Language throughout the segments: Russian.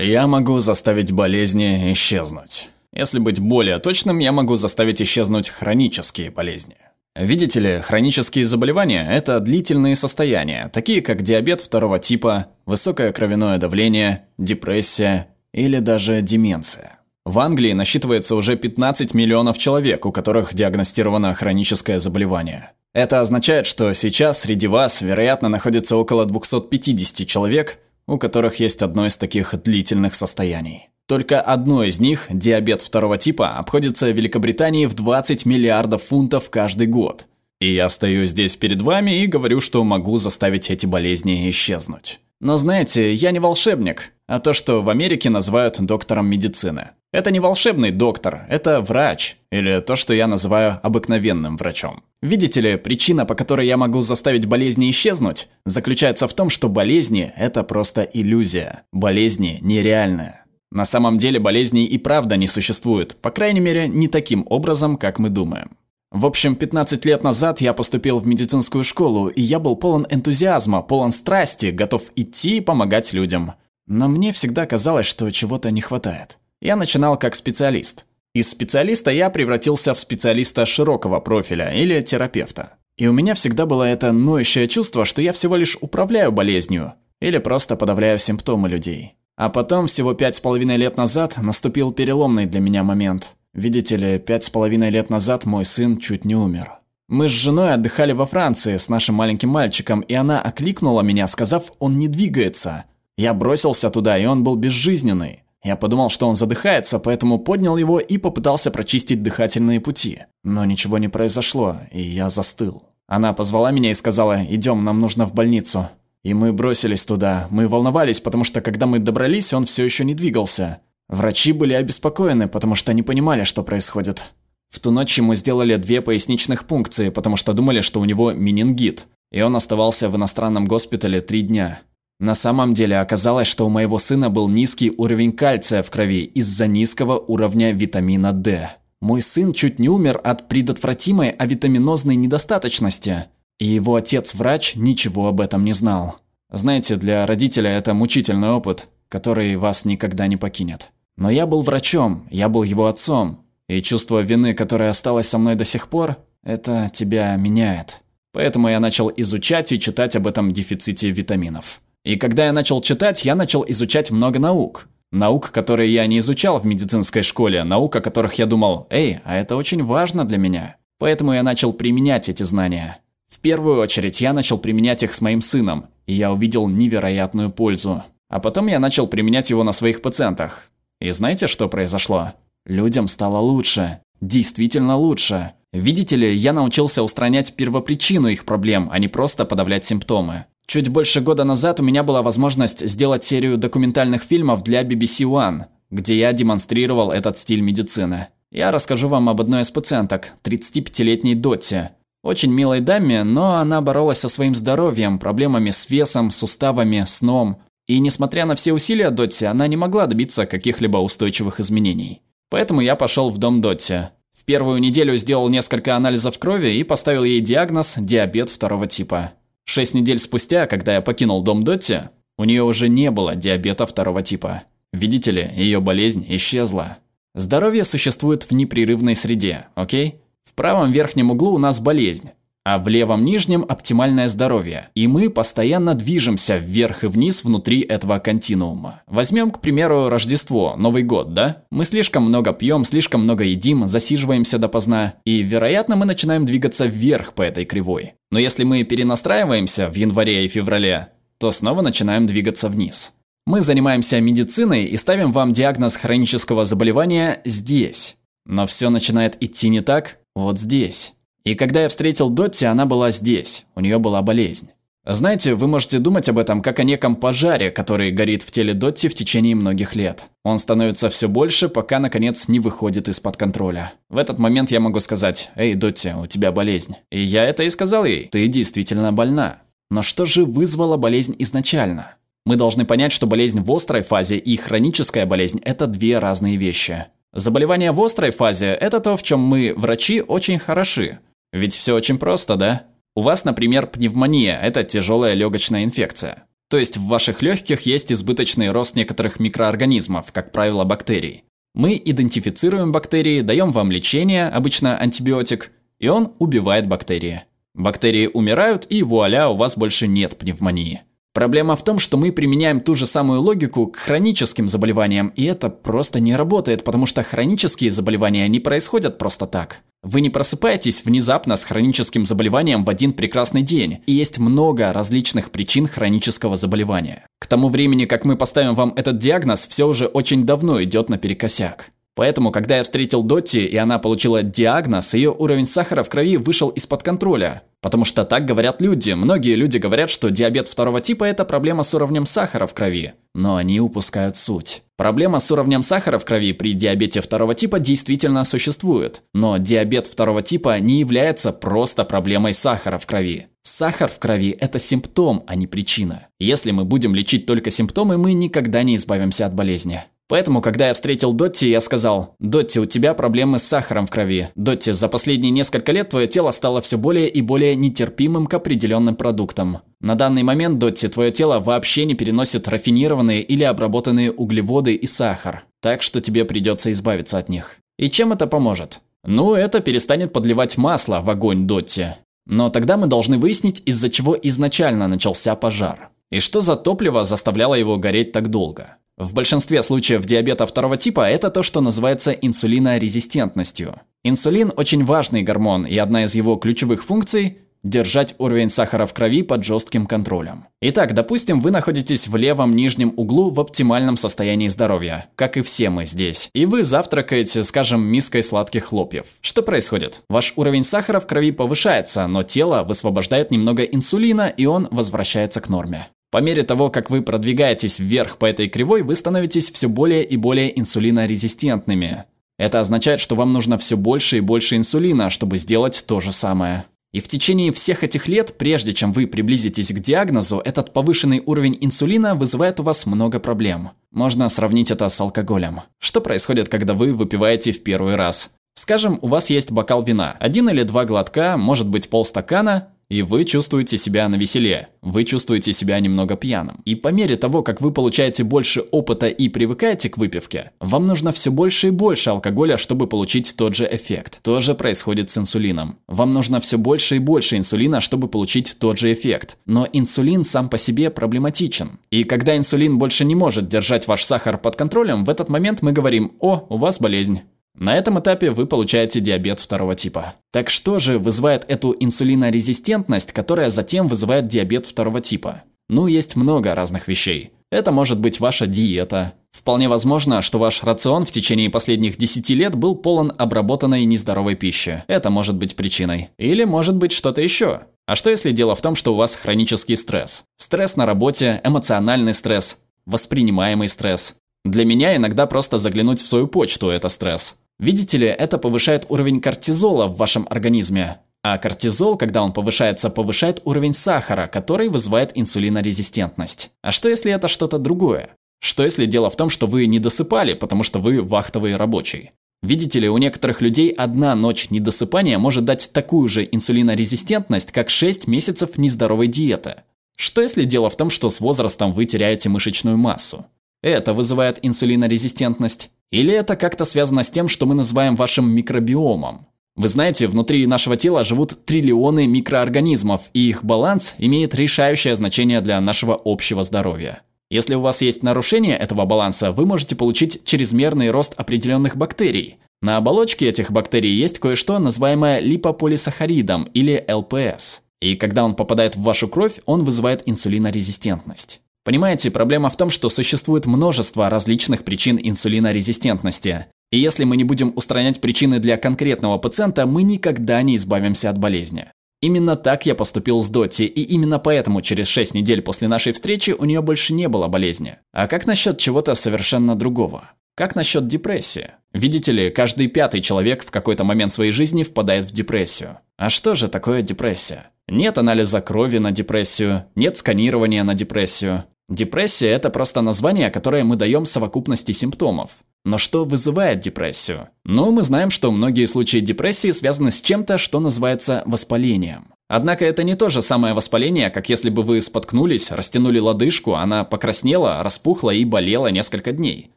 Я могу заставить болезни исчезнуть. Если быть более точным, я могу заставить исчезнуть хронические болезни. Видите ли, хронические заболевания – это длительные состояния, такие как диабет второго типа, высокое кровяное давление, депрессия или даже деменция. В Англии насчитывается уже 15 миллионов человек, у которых диагностировано хроническое заболевание. Это означает, что сейчас среди вас, вероятно, находится около 250 человек, у которых есть одно из таких длительных состояний. Только одно из них, диабет второго типа, обходится Великобритании в 20 миллиардов фунтов каждый год. И я стою здесь перед вами и говорю, что могу заставить эти болезни исчезнуть. Но знаете, я не волшебник, а то, что в Америке называют доктором медицины. Это не волшебный доктор, это врач, или то, что я называю обыкновенным врачом. Видите ли, причина, по которой я могу заставить болезни исчезнуть, заключается в том, что болезни – это просто иллюзия. Болезни нереальные. На самом деле болезней и правда не существует, по крайней мере, не таким образом, как мы думаем. В общем, 15 лет назад я поступил в медицинскую школу, и я был полон энтузиазма, полон страсти, готов идти и помогать людям. Но мне всегда казалось, что чего-то не хватает. Я начинал как специалист. Из специалиста я превратился в специалиста широкого профиля или терапевта. И у меня всегда было это ноющее чувство, что я всего лишь управляю болезнью или просто подавляю симптомы людей. А потом, всего пять с половиной лет назад, наступил переломный для меня момент. Видите ли, пять с половиной лет назад мой сын чуть не умер. Мы с женой отдыхали во Франции с нашим маленьким мальчиком, и она окликнула меня, сказав, он не двигается. Я бросился туда, и он был безжизненный. Я подумал, что он задыхается, поэтому поднял его и попытался прочистить дыхательные пути. Но ничего не произошло, и я застыл. Она позвала меня и сказала, идем, нам нужно в больницу. И мы бросились туда. Мы волновались, потому что когда мы добрались, он все еще не двигался. Врачи были обеспокоены, потому что не понимали, что происходит. В ту ночь ему сделали две поясничных пункции, потому что думали, что у него менингит. И он оставался в иностранном госпитале три дня. На самом деле оказалось, что у моего сына был низкий уровень кальция в крови из-за низкого уровня витамина D. Мой сын чуть не умер от предотвратимой авитаминозной недостаточности – и его отец-врач ничего об этом не знал. Знаете, для родителя это мучительный опыт, который вас никогда не покинет. Но я был врачом, я был его отцом, и чувство вины, которое осталось со мной до сих пор, это тебя меняет. Поэтому я начал изучать и читать об этом дефиците витаминов. И когда я начал читать, я начал изучать много наук. Наук, которые я не изучал в медицинской школе, наук, о которых я думал, эй, а это очень важно для меня. Поэтому я начал применять эти знания. В первую очередь я начал применять их с моим сыном, и я увидел невероятную пользу. А потом я начал применять его на своих пациентах. И знаете, что произошло? Людям стало лучше. Действительно лучше. Видите ли, я научился устранять первопричину их проблем, а не просто подавлять симптомы. Чуть больше года назад у меня была возможность сделать серию документальных фильмов для BBC One, где я демонстрировал этот стиль медицины. Я расскажу вам об одной из пациенток, 35-летней Дотти, очень милой даме, но она боролась со своим здоровьем, проблемами с весом, суставами, сном. И несмотря на все усилия Дотти, она не могла добиться каких-либо устойчивых изменений. Поэтому я пошел в дом Дотти. В первую неделю сделал несколько анализов крови и поставил ей диагноз диабет второго типа. Шесть недель спустя, когда я покинул дом Дотти, у нее уже не было диабета второго типа. Видите ли, ее болезнь исчезла. Здоровье существует в непрерывной среде, окей? В правом верхнем углу у нас болезнь, а в левом нижнем оптимальное здоровье. И мы постоянно движемся вверх и вниз внутри этого континуума. Возьмем, к примеру, Рождество, Новый год, да? Мы слишком много пьем, слишком много едим, засиживаемся допоздна, и, вероятно, мы начинаем двигаться вверх по этой кривой. Но если мы перенастраиваемся в январе и феврале, то снова начинаем двигаться вниз. Мы занимаемся медициной и ставим вам диагноз хронического заболевания здесь. Но все начинает идти не так, вот здесь. И когда я встретил Дотти, она была здесь. У нее была болезнь. Знаете, вы можете думать об этом как о неком пожаре, который горит в теле Дотти в течение многих лет. Он становится все больше, пока, наконец, не выходит из-под контроля. В этот момент я могу сказать, «Эй, Дотти, у тебя болезнь». И я это и сказал ей, «Ты действительно больна». Но что же вызвало болезнь изначально? Мы должны понять, что болезнь в острой фазе и хроническая болезнь – это две разные вещи. Заболевание в острой фазе – это то, в чем мы, врачи, очень хороши. Ведь все очень просто, да? У вас, например, пневмония – это тяжелая легочная инфекция. То есть в ваших легких есть избыточный рост некоторых микроорганизмов, как правило, бактерий. Мы идентифицируем бактерии, даем вам лечение, обычно антибиотик, и он убивает бактерии. Бактерии умирают, и вуаля, у вас больше нет пневмонии. Проблема в том, что мы применяем ту же самую логику к хроническим заболеваниям, и это просто не работает, потому что хронические заболевания не происходят просто так. Вы не просыпаетесь внезапно с хроническим заболеванием в один прекрасный день, и есть много различных причин хронического заболевания. К тому времени, как мы поставим вам этот диагноз, все уже очень давно идет наперекосяк. Поэтому, когда я встретил Дотти, и она получила диагноз, ее уровень сахара в крови вышел из-под контроля. Потому что так говорят люди. Многие люди говорят, что диабет второго типа – это проблема с уровнем сахара в крови. Но они упускают суть. Проблема с уровнем сахара в крови при диабете второго типа действительно существует. Но диабет второго типа не является просто проблемой сахара в крови. Сахар в крови – это симптом, а не причина. Если мы будем лечить только симптомы, мы никогда не избавимся от болезни. Поэтому, когда я встретил Дотти, я сказал, «Дотти, у тебя проблемы с сахаром в крови. Дотти, за последние несколько лет твое тело стало все более и более нетерпимым к определенным продуктам. На данный момент, Дотти, твое тело вообще не переносит рафинированные или обработанные углеводы и сахар. Так что тебе придется избавиться от них. И чем это поможет? Ну, это перестанет подливать масло в огонь Дотти. Но тогда мы должны выяснить, из-за чего изначально начался пожар. И что за топливо заставляло его гореть так долго? В большинстве случаев диабета второго типа это то, что называется инсулинорезистентностью. Инсулин очень важный гормон, и одна из его ключевых функций – держать уровень сахара в крови под жестким контролем. Итак, допустим, вы находитесь в левом нижнем углу в оптимальном состоянии здоровья, как и все мы здесь. И вы завтракаете, скажем, миской сладких хлопьев. Что происходит? Ваш уровень сахара в крови повышается, но тело высвобождает немного инсулина, и он возвращается к норме. По мере того, как вы продвигаетесь вверх по этой кривой, вы становитесь все более и более инсулинорезистентными. Это означает, что вам нужно все больше и больше инсулина, чтобы сделать то же самое. И в течение всех этих лет, прежде чем вы приблизитесь к диагнозу, этот повышенный уровень инсулина вызывает у вас много проблем. Можно сравнить это с алкоголем. Что происходит, когда вы выпиваете в первый раз? Скажем, у вас есть бокал вина, один или два глотка, может быть полстакана, и вы чувствуете себя на веселе, вы чувствуете себя немного пьяным. И по мере того, как вы получаете больше опыта и привыкаете к выпивке, вам нужно все больше и больше алкоголя, чтобы получить тот же эффект. То же происходит с инсулином. Вам нужно все больше и больше инсулина, чтобы получить тот же эффект. Но инсулин сам по себе проблематичен. И когда инсулин больше не может держать ваш сахар под контролем, в этот момент мы говорим «О, у вас болезнь». На этом этапе вы получаете диабет второго типа. Так что же вызывает эту инсулинорезистентность, которая затем вызывает диабет второго типа? Ну, есть много разных вещей. Это может быть ваша диета. Вполне возможно, что ваш рацион в течение последних 10 лет был полон обработанной нездоровой пищи. Это может быть причиной. Или может быть что-то еще. А что если дело в том, что у вас хронический стресс? Стресс на работе, эмоциональный стресс, воспринимаемый стресс. Для меня иногда просто заглянуть в свою почту – это стресс. Видите ли, это повышает уровень кортизола в вашем организме. А кортизол, когда он повышается, повышает уровень сахара, который вызывает инсулинорезистентность. А что если это что-то другое? Что если дело в том, что вы не досыпали, потому что вы вахтовый рабочий? Видите ли, у некоторых людей одна ночь недосыпания может дать такую же инсулинорезистентность, как 6 месяцев нездоровой диеты. Что если дело в том, что с возрастом вы теряете мышечную массу? Это вызывает инсулинорезистентность. Или это как-то связано с тем, что мы называем вашим микробиомом? Вы знаете, внутри нашего тела живут триллионы микроорганизмов, и их баланс имеет решающее значение для нашего общего здоровья. Если у вас есть нарушение этого баланса, вы можете получить чрезмерный рост определенных бактерий. На оболочке этих бактерий есть кое-что, называемое липополисахаридом или ЛПС. И когда он попадает в вашу кровь, он вызывает инсулинорезистентность. Понимаете, проблема в том, что существует множество различных причин инсулинорезистентности. И если мы не будем устранять причины для конкретного пациента, мы никогда не избавимся от болезни. Именно так я поступил с Доти, и именно поэтому через 6 недель после нашей встречи у нее больше не было болезни. А как насчет чего-то совершенно другого? Как насчет депрессии? Видите ли, каждый пятый человек в какой-то момент своей жизни впадает в депрессию. А что же такое депрессия? Нет анализа крови на депрессию, нет сканирования на депрессию. Депрессия – это просто название, которое мы даем совокупности симптомов. Но что вызывает депрессию? Ну, мы знаем, что многие случаи депрессии связаны с чем-то, что называется воспалением. Однако это не то же самое воспаление, как если бы вы споткнулись, растянули лодыжку, она покраснела, распухла и болела несколько дней.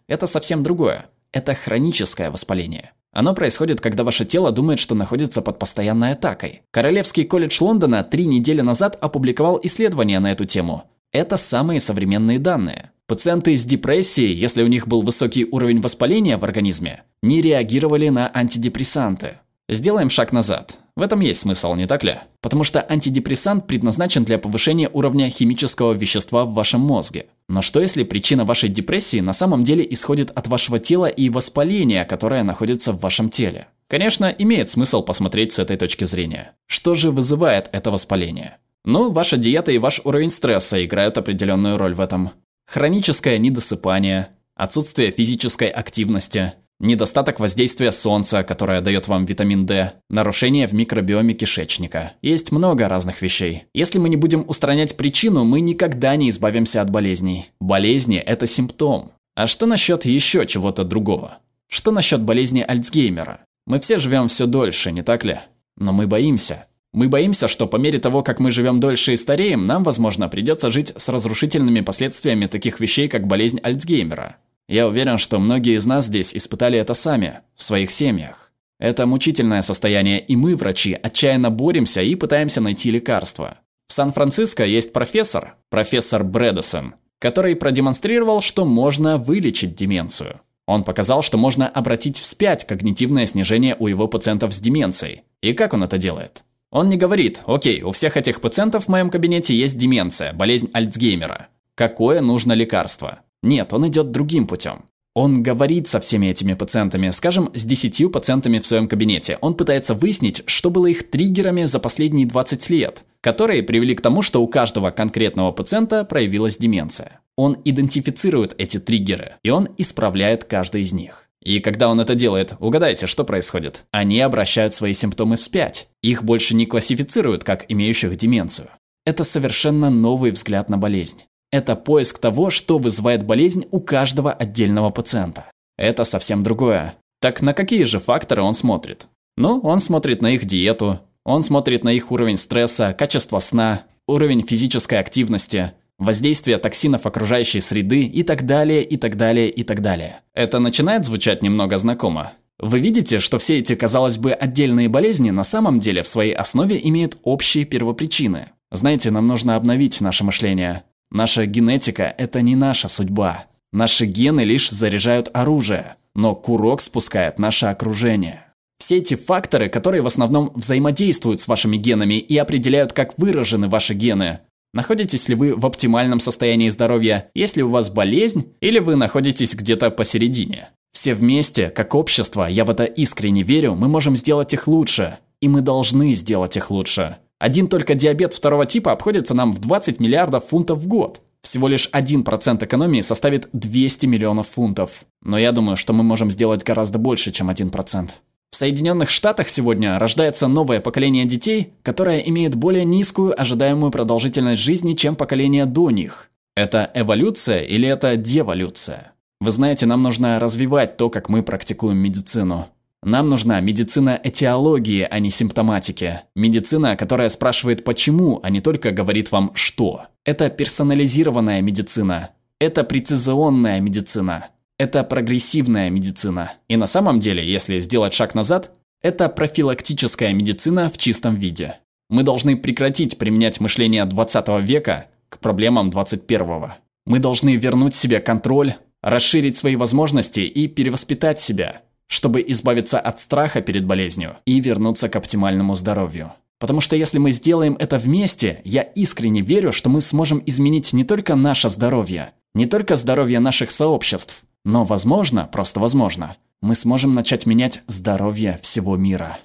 Это совсем другое. Это хроническое воспаление. Оно происходит, когда ваше тело думает, что находится под постоянной атакой. Королевский колледж Лондона три недели назад опубликовал исследование на эту тему. Это самые современные данные. Пациенты с депрессией, если у них был высокий уровень воспаления в организме, не реагировали на антидепрессанты. Сделаем шаг назад. В этом есть смысл, не так ли? Потому что антидепрессант предназначен для повышения уровня химического вещества в вашем мозге. Но что если причина вашей депрессии на самом деле исходит от вашего тела и воспаления, которое находится в вашем теле? Конечно, имеет смысл посмотреть с этой точки зрения. Что же вызывает это воспаление? Ну, ваша диета и ваш уровень стресса играют определенную роль в этом. Хроническое недосыпание, отсутствие физической активности, недостаток воздействия солнца, которое дает вам витамин D, нарушение в микробиоме кишечника. Есть много разных вещей. Если мы не будем устранять причину, мы никогда не избавимся от болезней. Болезни – это симптом. А что насчет еще чего-то другого? Что насчет болезни Альцгеймера? Мы все живем все дольше, не так ли? Но мы боимся. Мы боимся, что по мере того, как мы живем дольше и стареем, нам, возможно, придется жить с разрушительными последствиями таких вещей, как болезнь Альцгеймера. Я уверен, что многие из нас здесь испытали это сами, в своих семьях. Это мучительное состояние, и мы, врачи, отчаянно боремся и пытаемся найти лекарства. В Сан-Франциско есть профессор, профессор Брэдесон, который продемонстрировал, что можно вылечить деменцию. Он показал, что можно обратить вспять когнитивное снижение у его пациентов с деменцией. И как он это делает? Он не говорит, окей, у всех этих пациентов в моем кабинете есть деменция, болезнь Альцгеймера. Какое нужно лекарство? Нет, он идет другим путем. Он говорит со всеми этими пациентами, скажем, с 10 пациентами в своем кабинете. Он пытается выяснить, что было их триггерами за последние 20 лет, которые привели к тому, что у каждого конкретного пациента проявилась деменция. Он идентифицирует эти триггеры, и он исправляет каждый из них. И когда он это делает, угадайте, что происходит? Они обращают свои симптомы вспять. Их больше не классифицируют как имеющих деменцию. Это совершенно новый взгляд на болезнь. Это поиск того, что вызывает болезнь у каждого отдельного пациента. Это совсем другое. Так на какие же факторы он смотрит? Ну, он смотрит на их диету, он смотрит на их уровень стресса, качество сна, уровень физической активности, воздействие токсинов окружающей среды и так далее, и так далее, и так далее. Это начинает звучать немного знакомо. Вы видите, что все эти, казалось бы, отдельные болезни на самом деле в своей основе имеют общие первопричины. Знаете, нам нужно обновить наше мышление. Наша генетика – это не наша судьба. Наши гены лишь заряжают оружие, но курок спускает наше окружение. Все эти факторы, которые в основном взаимодействуют с вашими генами и определяют, как выражены ваши гены. Находитесь ли вы в оптимальном состоянии здоровья, если у вас болезнь, или вы находитесь где-то посередине. Все вместе, как общество, я в это искренне верю, мы можем сделать их лучше. И мы должны сделать их лучше. Один только диабет второго типа обходится нам в 20 миллиардов фунтов в год. Всего лишь 1% экономии составит 200 миллионов фунтов. Но я думаю, что мы можем сделать гораздо больше, чем 1%. В Соединенных Штатах сегодня рождается новое поколение детей, которое имеет более низкую ожидаемую продолжительность жизни, чем поколение до них. Это эволюция или это деволюция? Вы знаете, нам нужно развивать то, как мы практикуем медицину. Нам нужна медицина этиологии, а не симптоматики. Медицина, которая спрашивает почему, а не только говорит вам что. Это персонализированная медицина. Это прецизионная медицина. Это прогрессивная медицина. И на самом деле, если сделать шаг назад, это профилактическая медицина в чистом виде. Мы должны прекратить применять мышление 20 века к проблемам 21. Мы должны вернуть себе контроль, расширить свои возможности и перевоспитать себя – чтобы избавиться от страха перед болезнью и вернуться к оптимальному здоровью. Потому что если мы сделаем это вместе, я искренне верю, что мы сможем изменить не только наше здоровье, не только здоровье наших сообществ, но, возможно, просто возможно, мы сможем начать менять здоровье всего мира.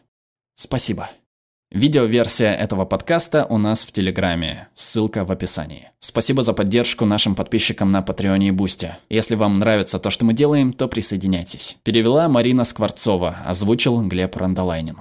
Спасибо. Видеоверсия этого подкаста у нас в Телеграме. Ссылка в описании. Спасибо за поддержку нашим подписчикам на Патреоне и Бусте. Если вам нравится то, что мы делаем, то присоединяйтесь. Перевела Марина Скворцова, озвучил Глеб Рандолайнин.